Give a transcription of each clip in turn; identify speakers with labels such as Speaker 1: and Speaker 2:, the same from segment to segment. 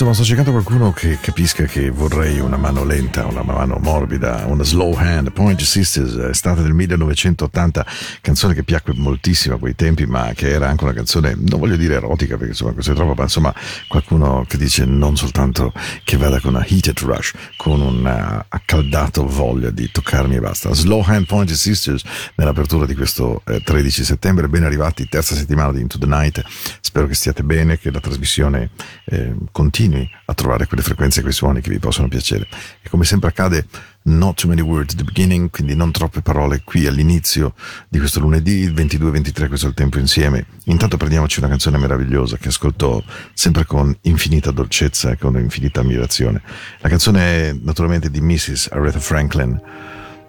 Speaker 1: Insomma, sto cercando qualcuno che capisca che vorrei una mano lenta, una mano morbida, una slow hand. Point Sisters è stata del 1980, canzone che piacque moltissimo a quei tempi, ma che era anche una canzone, non voglio dire erotica perché insomma questo è troppo, ma insomma qualcuno che dice non soltanto che vada con una heated rush, con un uh, accaldato voglia di toccarmi e basta. Slow Hand Point Sisters nell'apertura di questo eh, 13 settembre, ben arrivati, terza settimana di Into the Night. Spero che stiate bene, che la trasmissione eh, continui continui a trovare quelle frequenze e quei suoni che vi possono piacere. E come sempre accade, not too many words at the beginning, quindi non troppe parole qui all'inizio di questo lunedì, il 22-23, questo è il tempo insieme. Intanto prendiamoci una canzone meravigliosa che ascolto sempre con infinita dolcezza e con infinita ammirazione. La canzone è naturalmente di Mrs. Aretha Franklin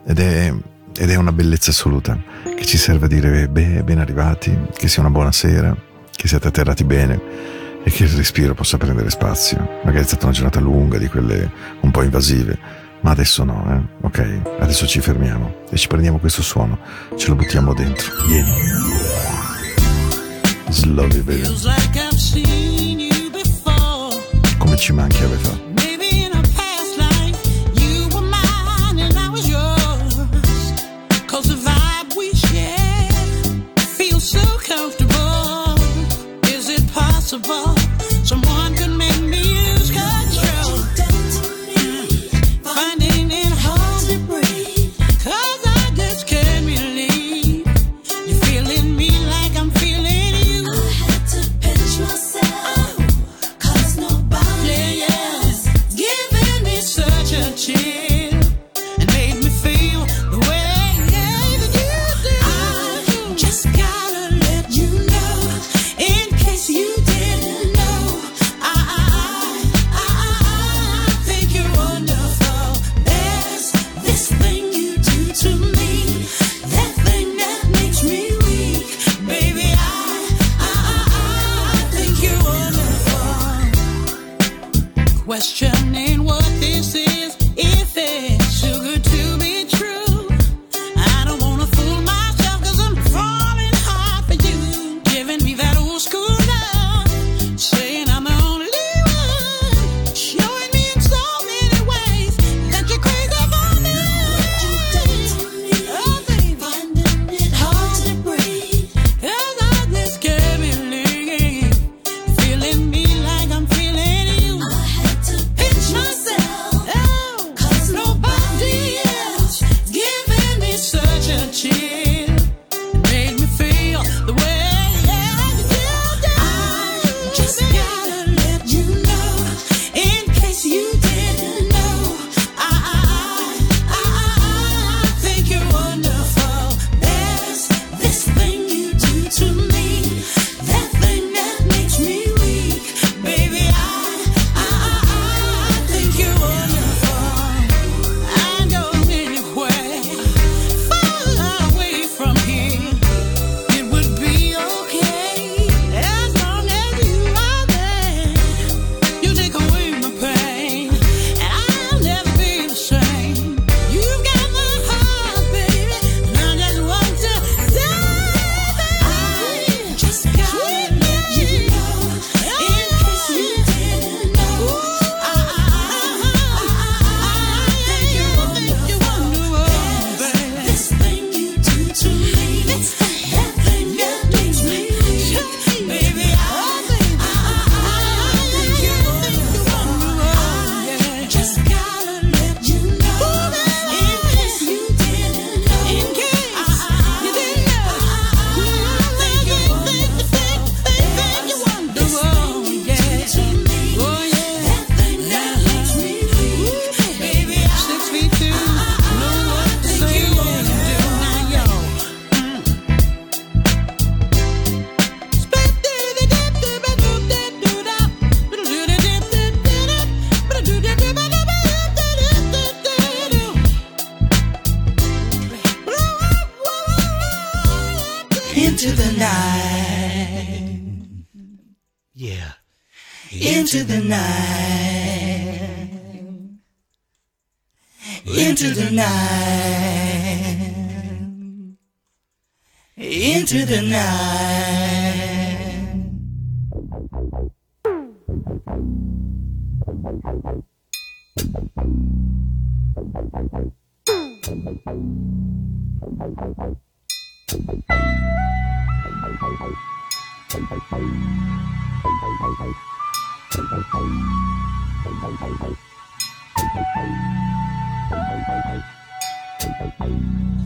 Speaker 1: ed è, ed è una bellezza assoluta che ci serve a dire beh, ben arrivati, che sia una buona sera, che siate atterrati bene e che il respiro possa prendere spazio. Magari è stata una giornata lunga, di quelle un po' invasive, ma adesso no, eh? Ok, adesso ci fermiamo e ci prendiamo questo suono, ce lo buttiamo dentro. Vieni. Slowly, baby. Come ci manchi Ave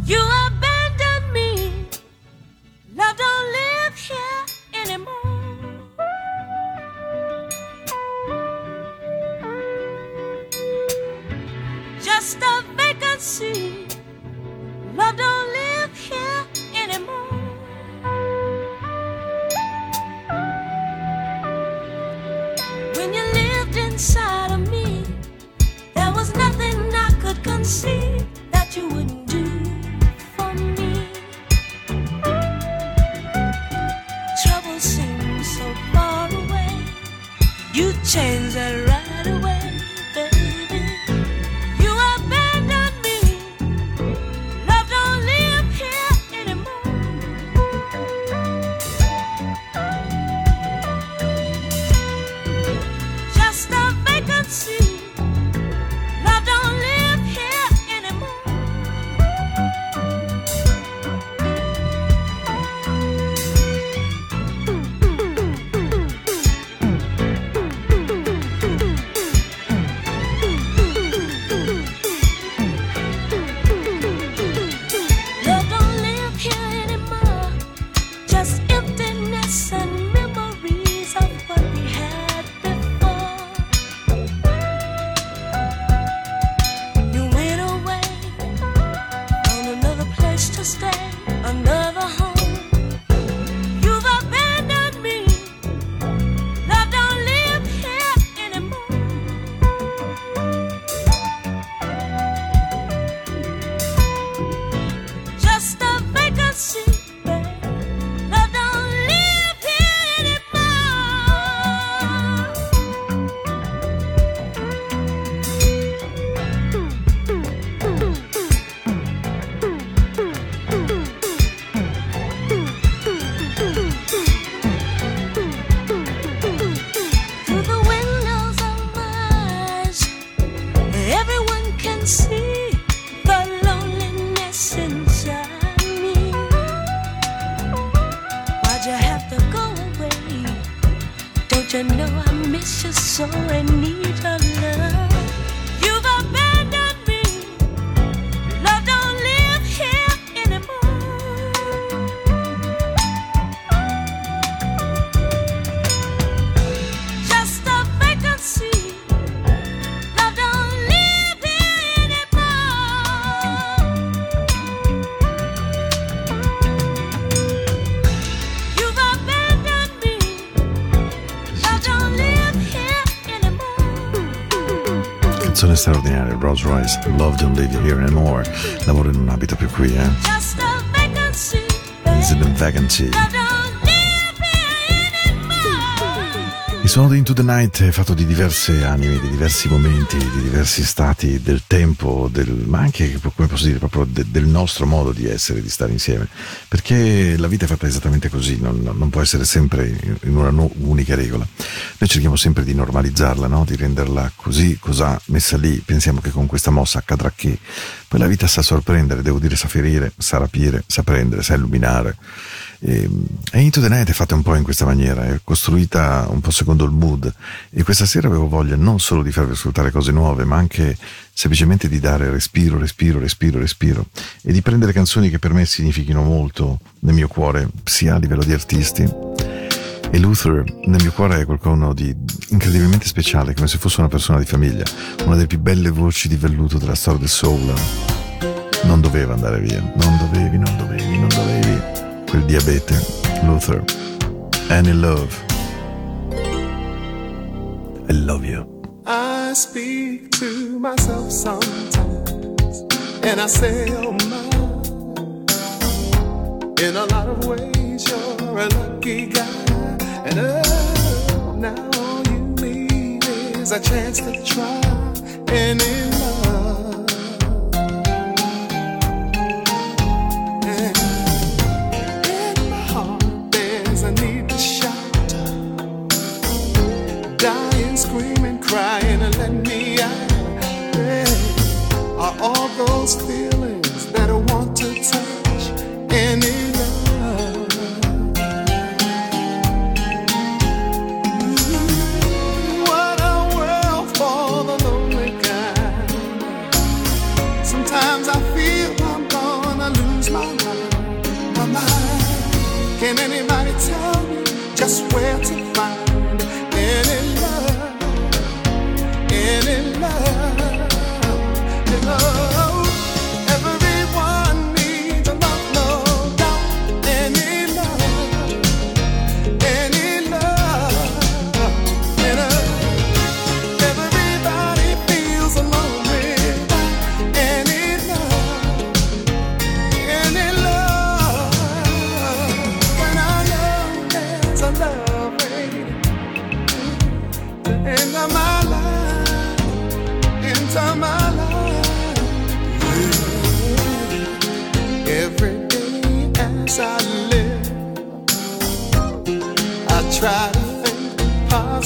Speaker 1: You
Speaker 2: abandoned me. Love don't live here anymore. Just a vacancy.
Speaker 1: Rolls Royce, Love Don't Live Here Anymore. Lavoro non abita più qui, eh.
Speaker 2: Just a vacancy.
Speaker 1: Vacancy.
Speaker 2: Don't live here anymore.
Speaker 1: Il suono di Into the Night è fatto di diverse anime, di diversi momenti, di diversi stati del tempo, del, ma anche, come posso dire, proprio de- del nostro modo di essere, di stare insieme. Perché la vita è fatta esattamente così, non, non può essere sempre in- una unica regola. Noi cerchiamo sempre di normalizzarla, no? di renderla così, cos'ha messa lì. Pensiamo che con questa mossa accadrà che. Poi la vita sa sorprendere, devo dire, sa ferire, sa rapire, sa prendere, sa illuminare. E, e Into the Night è fatta un po' in questa maniera, è costruita un po' secondo il mood e questa sera avevo voglia non solo di farvi ascoltare cose nuove, ma anche semplicemente di dare respiro, respiro, respiro, respiro e di prendere canzoni che per me significhino molto nel mio cuore, sia a livello di artisti. E Luther nel mio cuore è qualcuno di incredibilmente speciale, come se fosse una persona di famiglia, una delle più belle voci di velluto della storia del soul. Non doveva andare via, non dovevi, non dovevi, non dovevi. Quel diabete, Luther. Any love. I love you.
Speaker 3: I speak to myself sometimes, and I say, oh my. In a lot of ways, you're a lucky guy. And now all you need is a chance to try and in love. And my heart, there's a need to shout, dying, screaming, crying, and let me out. Hey, are all those feelings? just where to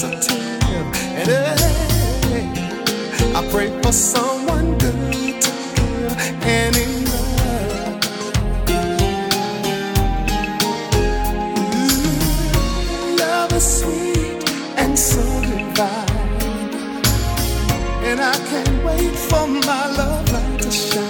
Speaker 3: positive and hey, I pray for someone good to give and enough. Ooh, love is sweet and so divine, and I can't wait for my love light to shine.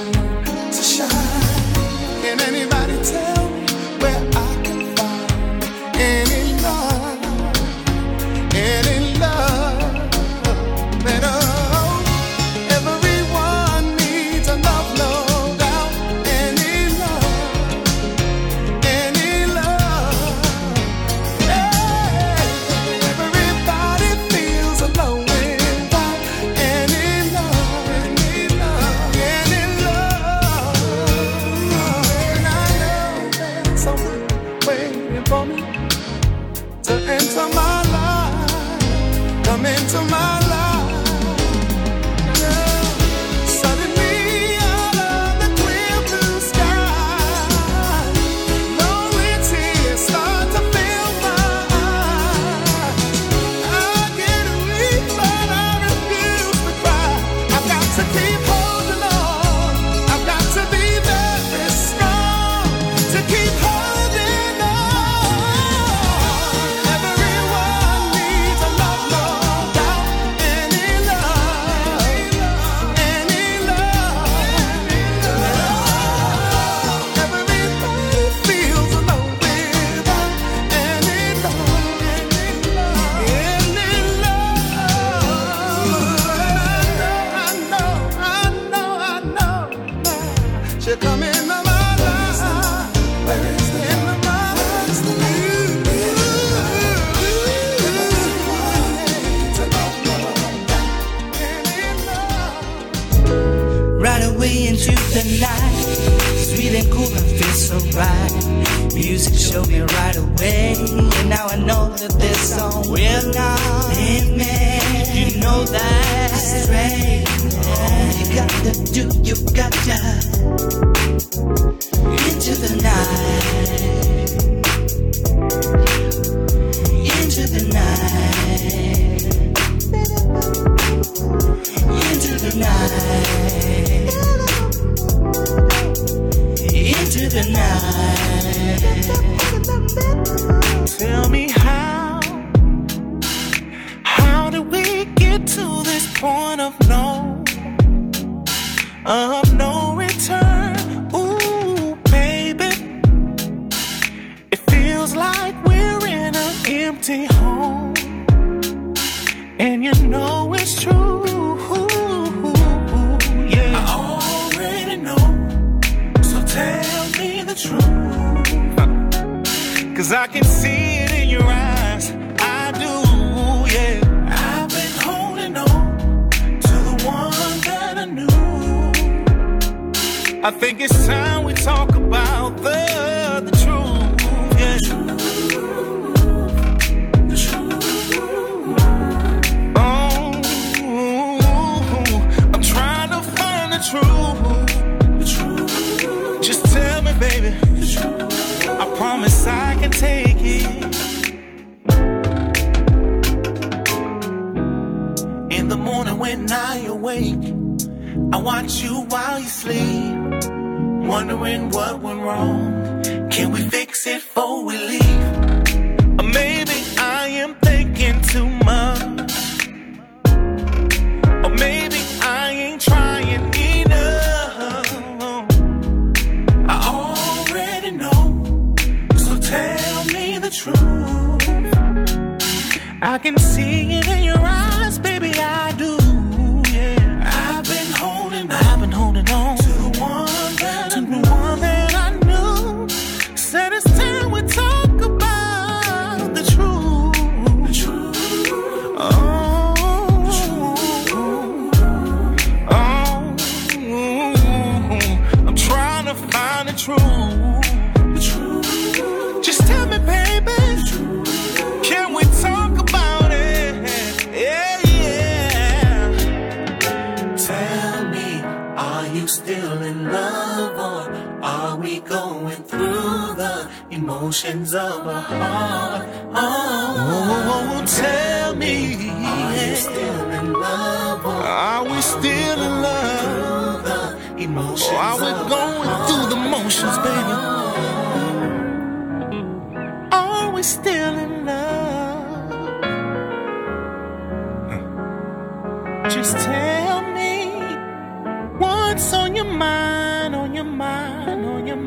Speaker 4: Wondering what went wrong.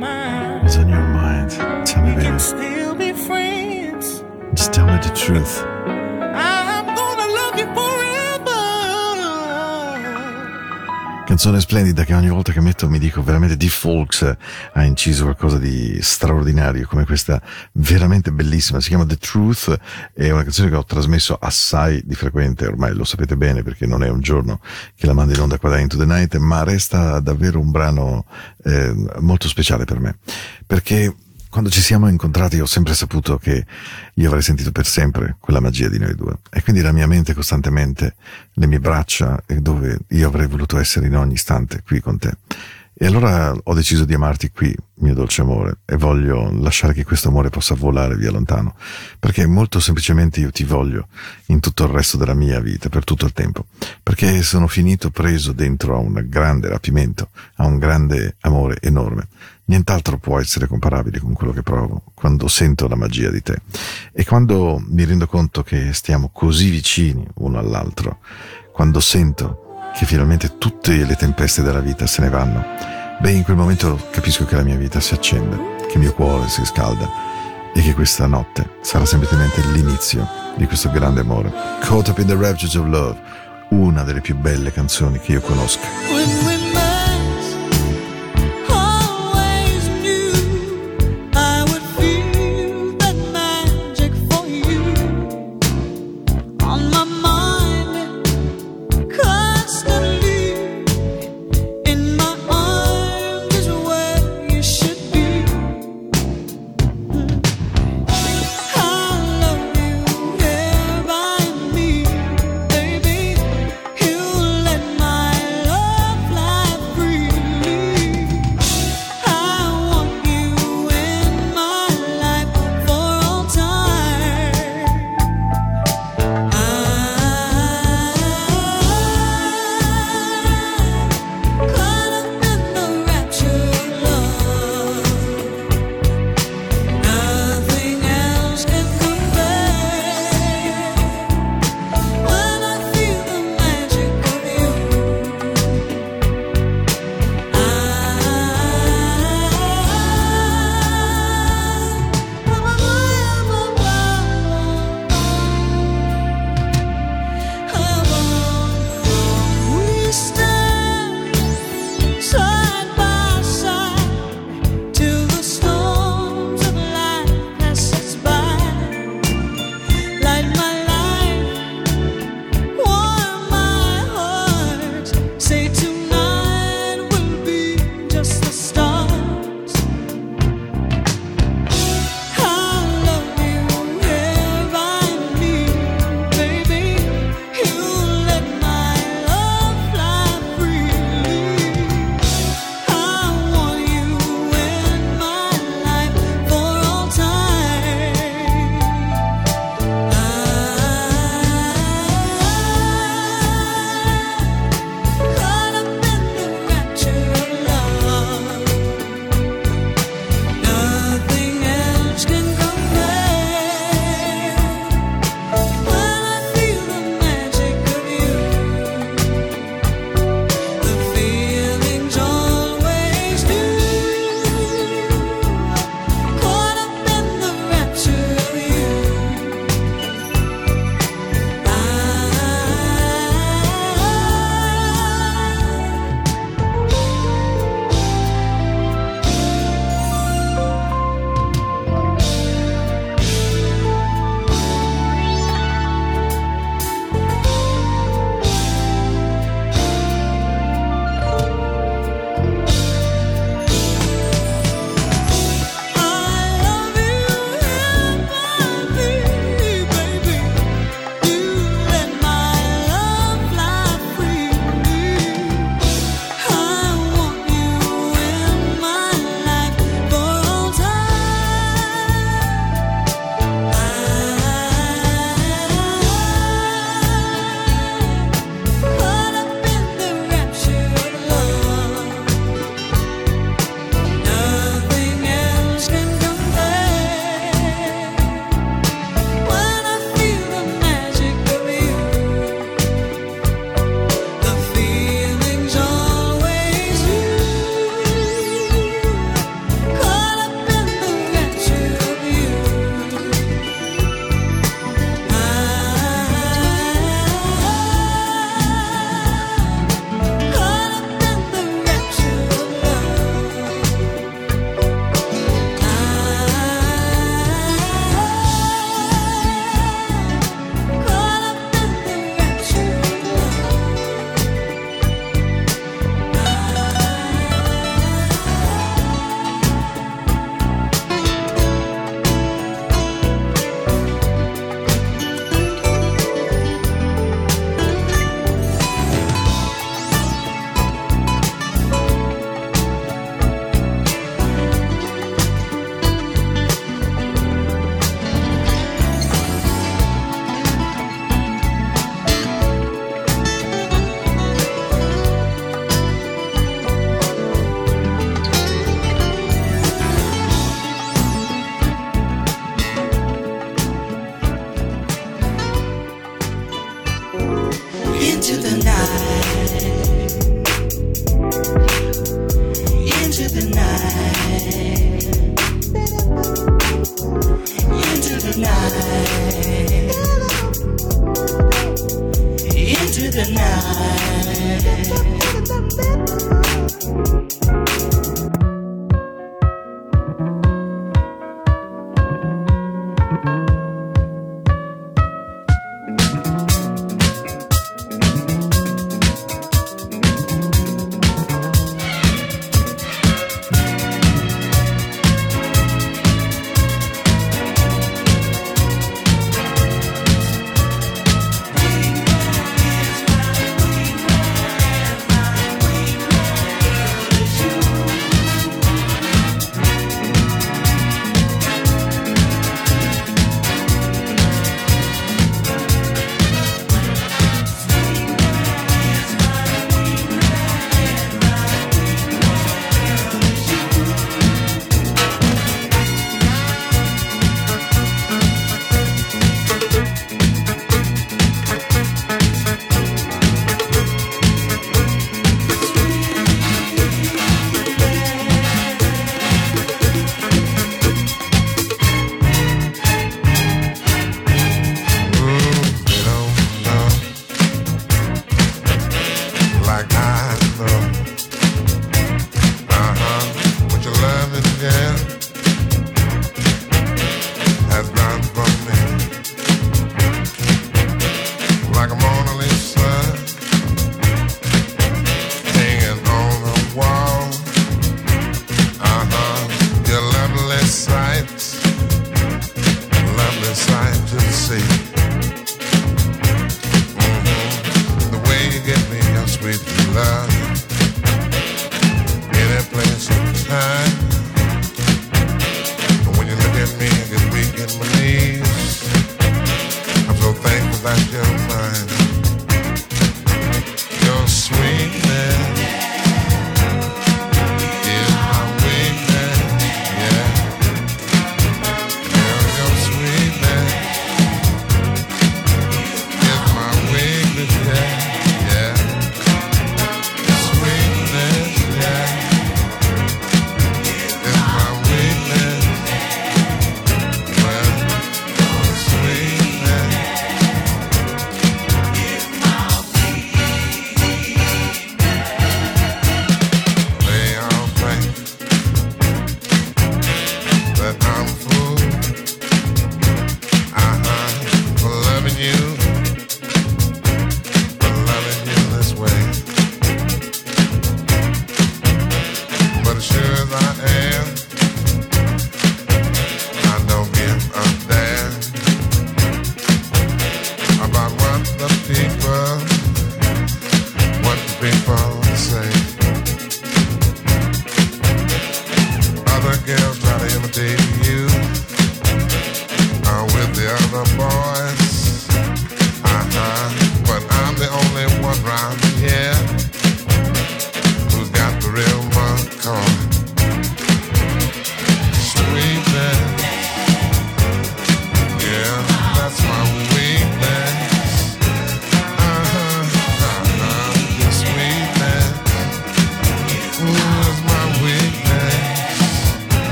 Speaker 4: Mind, on your mind.
Speaker 1: What's on your mind? Tell me,
Speaker 4: We can
Speaker 1: baby.
Speaker 4: still be friends.
Speaker 1: Just tell me the truth. Canzone splendida che ogni volta che metto mi dico veramente Di Folks ha inciso qualcosa di straordinario come questa veramente bellissima. Si chiama The Truth, è una canzone che ho trasmesso assai di frequente, ormai lo sapete bene perché non è un giorno che la mando in onda qua da Into the Night, ma resta davvero un brano eh, molto speciale per me. Perché quando ci siamo incontrati ho sempre saputo che io avrei sentito per sempre quella magia di noi due. E quindi la mia mente costantemente, le mie braccia, e dove io avrei voluto essere in ogni istante qui con te. E allora ho deciso di amarti qui, mio dolce amore, e voglio lasciare che questo amore possa volare via lontano, perché molto semplicemente io ti voglio in tutto il resto della mia vita, per tutto il tempo, perché sono finito preso dentro a un grande rapimento, a un grande amore enorme. Nient'altro può essere comparabile con quello che provo quando sento la magia di te e quando mi rendo conto che stiamo così vicini uno all'altro, quando sento che finalmente tutte le tempeste della vita se ne vanno, beh in quel momento capisco che la mia vita si accende, che il mio cuore si scalda e che questa notte sarà semplicemente l'inizio di questo grande amore. Caught Up in the Raptures of Love, una delle più belle canzoni che io conosca.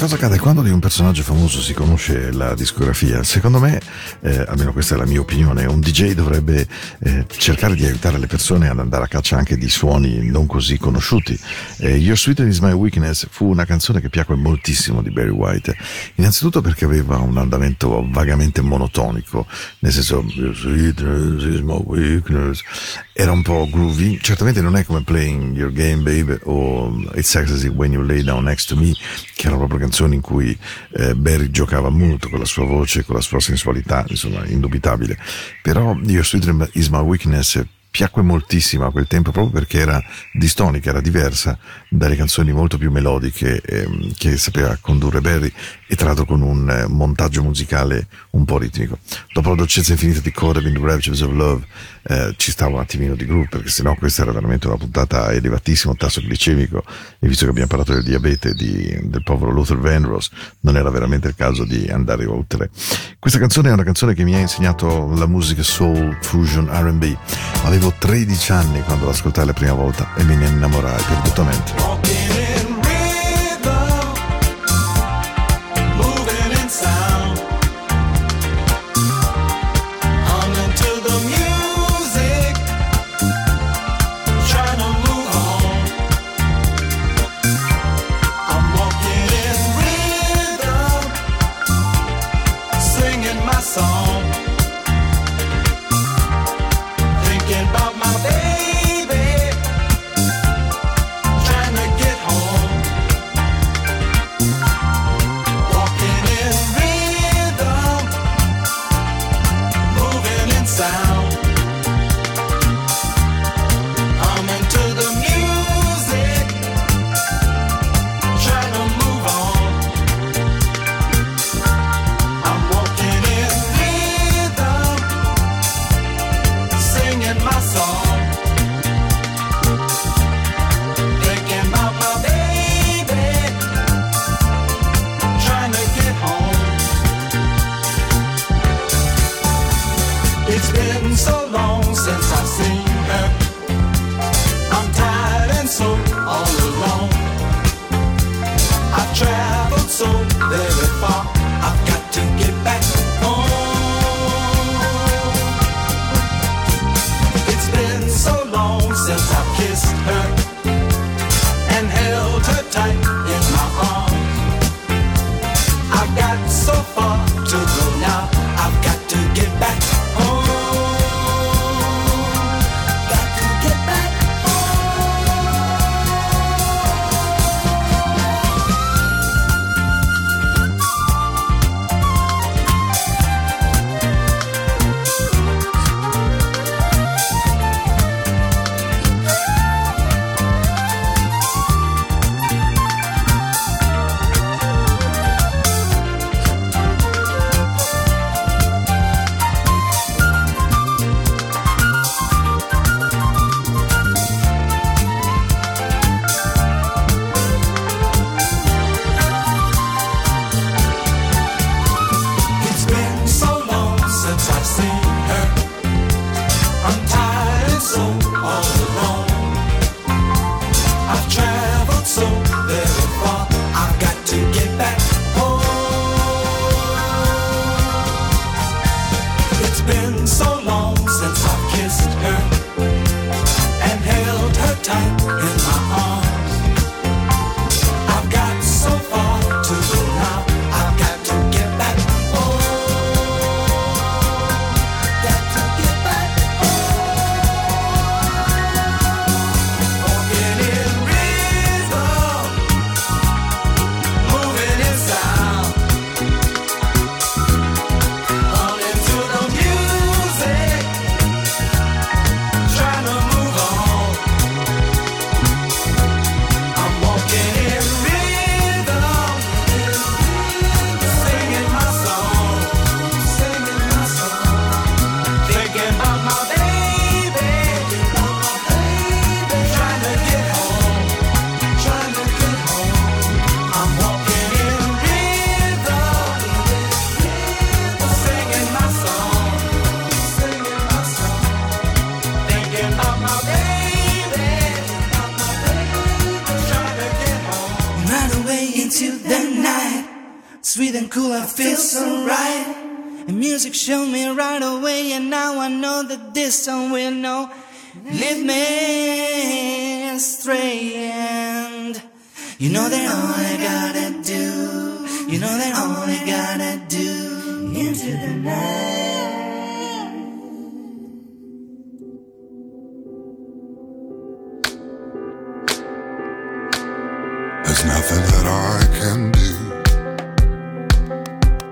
Speaker 1: Cosa accade quando di un personaggio famoso si conosce la discografia? Secondo me, eh, almeno questa è la mia opinione, un DJ dovrebbe eh, cercare di aiutare le persone ad andare a caccia anche di suoni non così conosciuti. Eh, Your Sweetness is My Weakness fu una canzone che piacque moltissimo di Barry White, innanzitutto perché aveva un andamento vagamente monotonico, nel senso Your Sweetness is My Weakness, era un po' groovy, certamente non è come Playing Your Game Babe o It's Ecstasy When You Lay Down Next to Me, che erano proprio canzoni in cui eh, Barry giocava molto con la sua voce, con la sua sensualità, insomma, indubitabile. Però Your Sweet Is My Weakness piacque moltissimo a quel tempo proprio perché era distonica, era diversa dalle canzoni molto più melodiche ehm, che sapeva condurre Barry e tra l'altro con un eh, montaggio musicale un po' ritmico. Dopo la dolcezza infinita di in the Raptures of Love eh, ci stava un attimino di groove perché sennò questa era veramente una puntata a elevatissimo tasso glicemico e visto che abbiamo parlato del diabete di- del povero Luther Vandross non era veramente il caso di andare oltre. Questa canzone è una canzone che mi ha insegnato la musica soul, fusion, R&B. Avevo 13 anni quando l'ascoltai la prima volta e me ne innamorai perdutamente.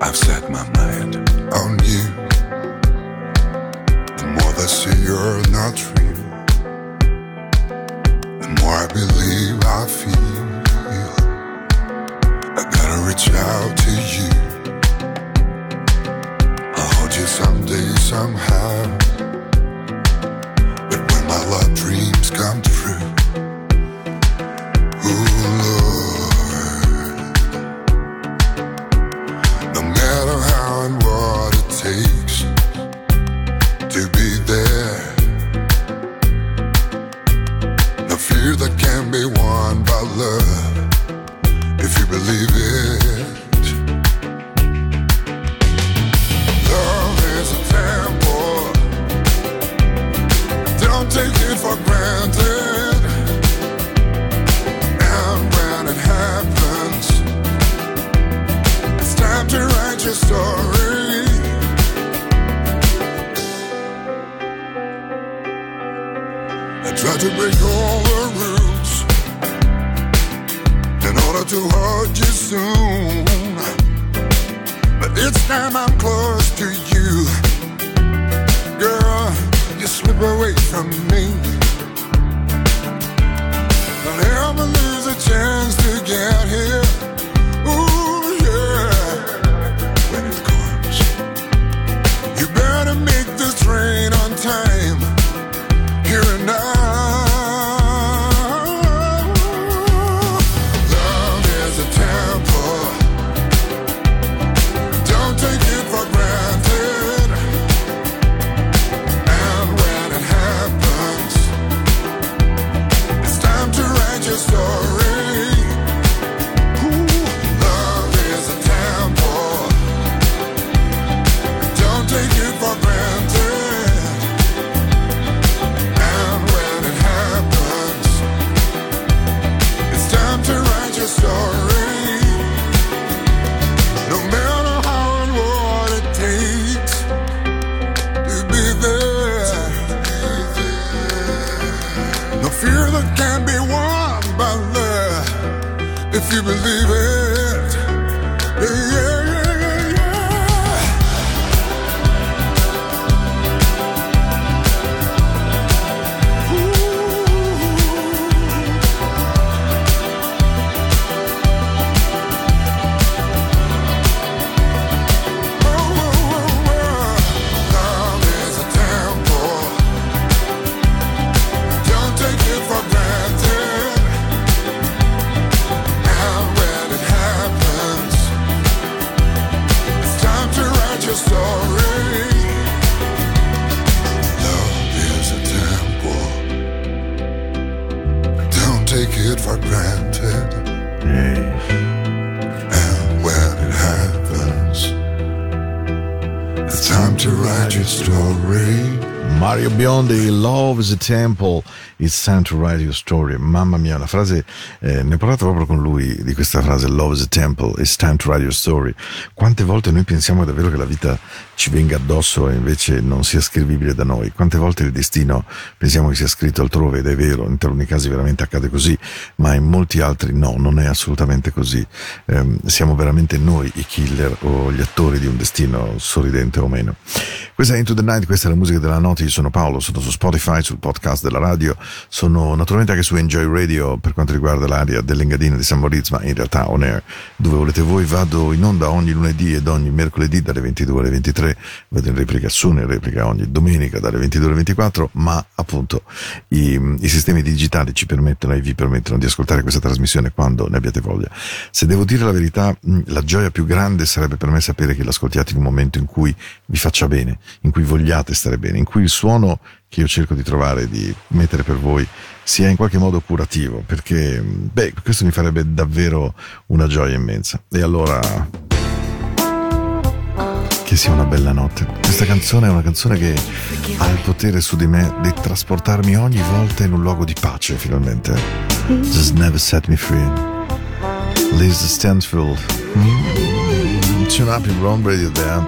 Speaker 5: I've
Speaker 6: set my mind on you. The more I see you're not real, the more I believe I feel. I gotta reach out to you. I'll hold you someday, somehow. But when my love dreams come true. Is a Temple, it's time to write your story.
Speaker 1: Mamma mia, una frase, eh, ne ho parlato proprio con lui di questa frase, Love is a Temple, it's time to write your story. Quante volte noi pensiamo davvero che la vita ci venga addosso e invece non sia scrivibile da noi? Quante volte il destino pensiamo che sia scritto altrove ed è vero, in taluni casi veramente accade così, ma in molti altri no, non è assolutamente così. Ehm, siamo veramente noi i killer o gli attori di un destino sorridente o meno. Questa è Into the Night, questa è la musica della notte, io sono Paolo, sono su Spotify, sul podcast della radio, sono naturalmente anche su Enjoy Radio per quanto riguarda l'area dell'Engadina di San Moritz, ma in realtà on air, dove volete voi, vado in onda ogni lunedì ed ogni mercoledì dalle 22 alle 23, vado in replica su, in replica ogni domenica dalle 22 alle 24, ma appunto i, i sistemi digitali ci permettono e vi permettono di ascoltare questa trasmissione quando ne abbiate voglia. Se devo dire la verità, la gioia più grande sarebbe per me sapere che l'ascoltiate in un momento in cui vi faccia bene, in cui vogliate stare bene, in cui il suono che io cerco di trovare, di mettere per voi, sia in qualche modo curativo, perché, beh, questo mi farebbe davvero una gioia immensa. E allora, che sia una bella notte. Questa canzone è una canzone che ha il potere su di me di trasportarmi ogni volta in un luogo di pace, finalmente. Just never set me free. Lisa Stansfield. Mm. Tune up in Rome Radio there.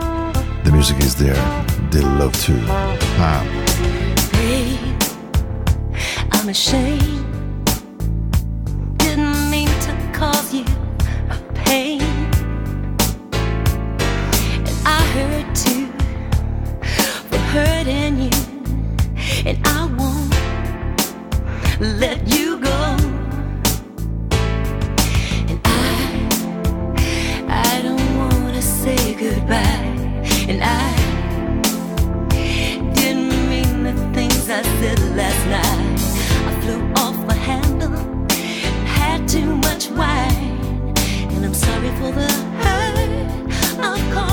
Speaker 1: The music is there. They love to. Ah.
Speaker 2: Babe, I'm ashamed. Didn't mean to cause you a pain. Too for hurting you. And I won't let you go. And I, I don't wanna say goodbye. And I didn't mean the things I said last night. I flew off the handle, had too much wine, and I'm sorry for the hurt caused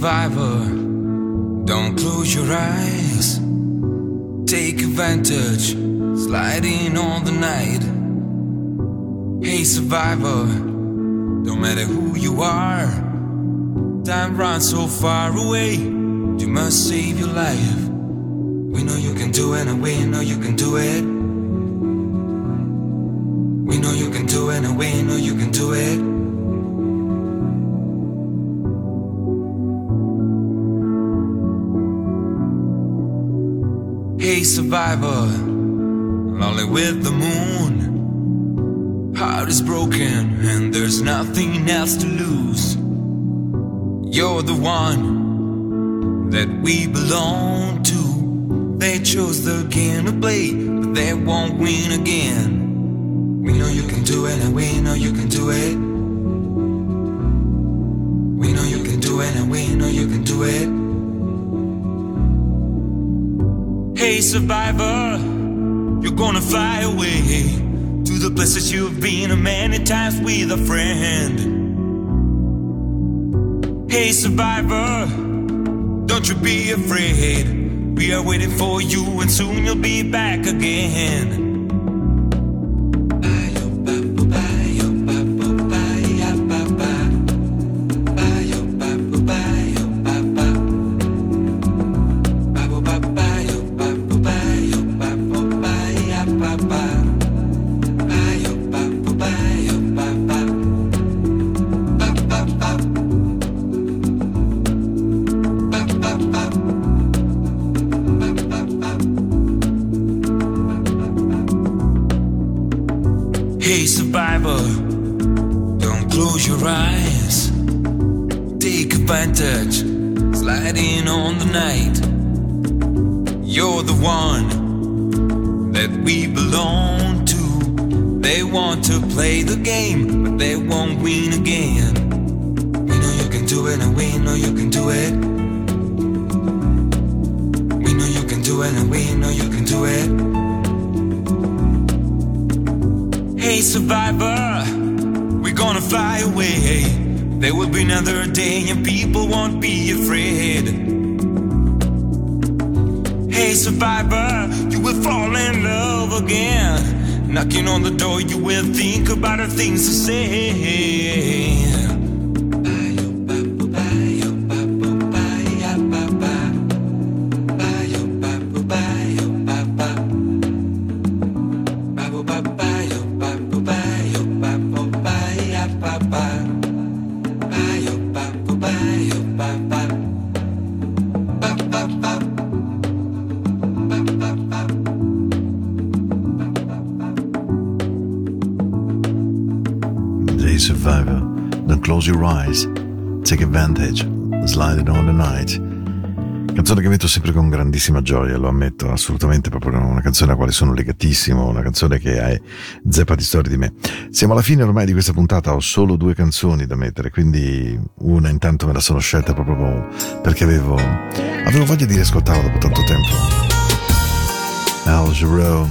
Speaker 7: survivor, don't close your eyes. Take advantage, slide in on the night. Hey survivor, don't matter who you are. Time runs so far away, you must save your life. We know you can do it, and we know you can do it. We know you can do it, and we know you can do it. Survivor, lonely with the moon. Heart is broken and there's nothing else to lose. You're the one that we belong to. They chose the game to play, but they won't win again. We know you can do it and we know you can do it. We know you can do it and we know you can do it. Hey survivor, you're gonna fly away to the places you've been many times with a friend. Hey survivor, don't you be afraid. We are waiting for you and soon you'll be back again.
Speaker 1: Canzone che metto sempre con grandissima gioia, lo ammetto, assolutamente proprio una canzone alla quale sono legatissimo, una canzone che è zeppa di storia di me. Siamo alla fine ormai di questa puntata, ho solo due canzoni da mettere, quindi una intanto me la sono scelta proprio perché avevo, avevo voglia di riascoltarla dopo tanto tempo. Al Jarreau,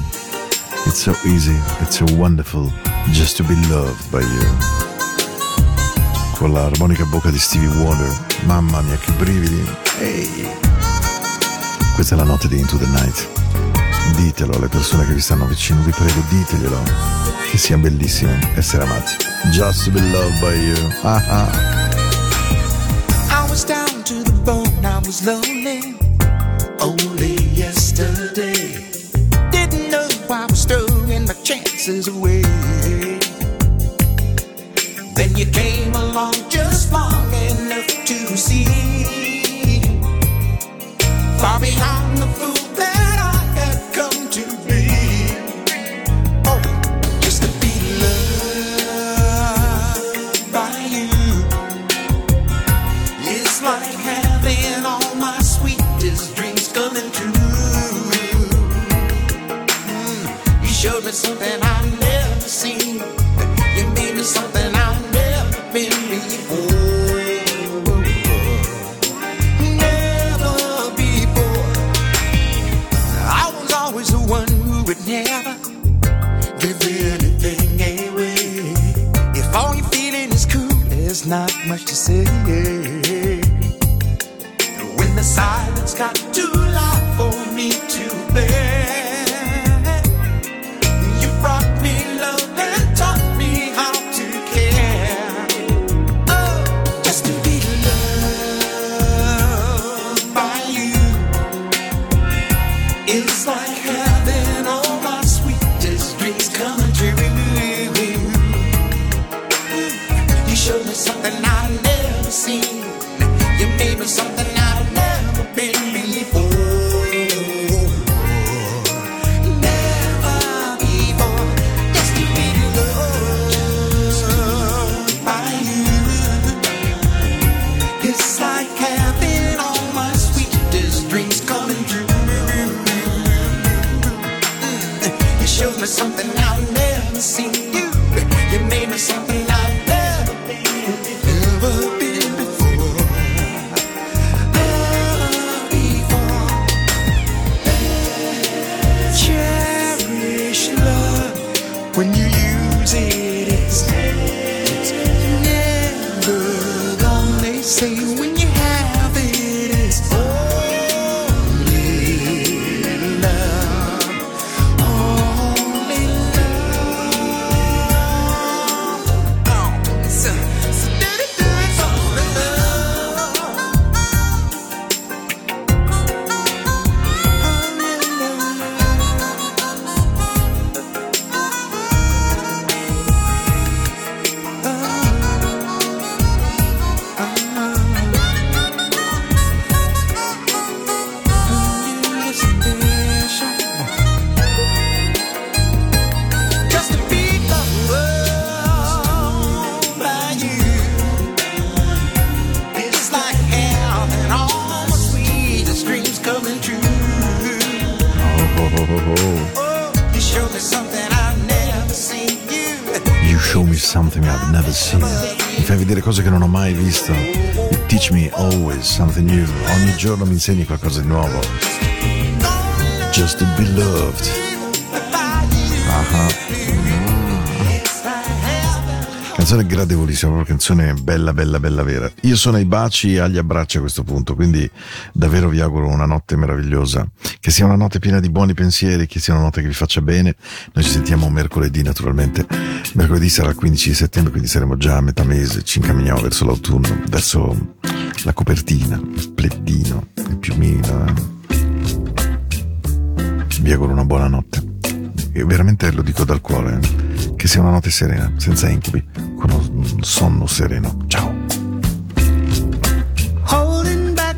Speaker 1: it's so easy, it's so wonderful just to be loved by you. Con l'armonica bocca di Stevie Wonder, mamma mia che brividi. Ehi. Questa è la notte di Into the Night. Ditelo alle persone che vi stanno vicino, vi prego, diteglielo. Che sia bellissimo essere amati. Just to be loved by you. Ah ah.
Speaker 8: I was down to the bone, I was lonely. Only yesterday. Didn't know I was throwing my chances away. Then you came along just long enough to see. Far beyond the fool that I had come to be. Oh, just to be loved by you. Like having all my sweetest dreams coming true. Mm, You showed me something I've much to say. When the silence got too loud for me to bear, oh. You show me something I've never seen you. You
Speaker 1: show me something I've never seen. Mi fai vedere cose che non ho mai visto. You teach me always something new. Ogni giorno mi insegni qualcosa di nuovo. Just to be loved. Uh-huh. Canzone gradevolissima, proprio canzone bella, bella, bella vera. Io sono ai baci e agli abbracci a questo punto, quindi davvero vi auguro una notte meravigliosa, che sia una notte piena di buoni pensieri, che sia una notte che vi faccia bene. Noi ci sentiamo mercoledì naturalmente. Mercoledì sarà il 15 di settembre, quindi saremo già a metà mese, ci incamminiamo verso l'autunno, verso la copertina, il plettino, il piumino. eh. Vi auguro una buona notte. E veramente lo dico dal cuore, eh. Che sia una notte serena, senza incubi, con un sonno sereno. Ciao.
Speaker 9: holding back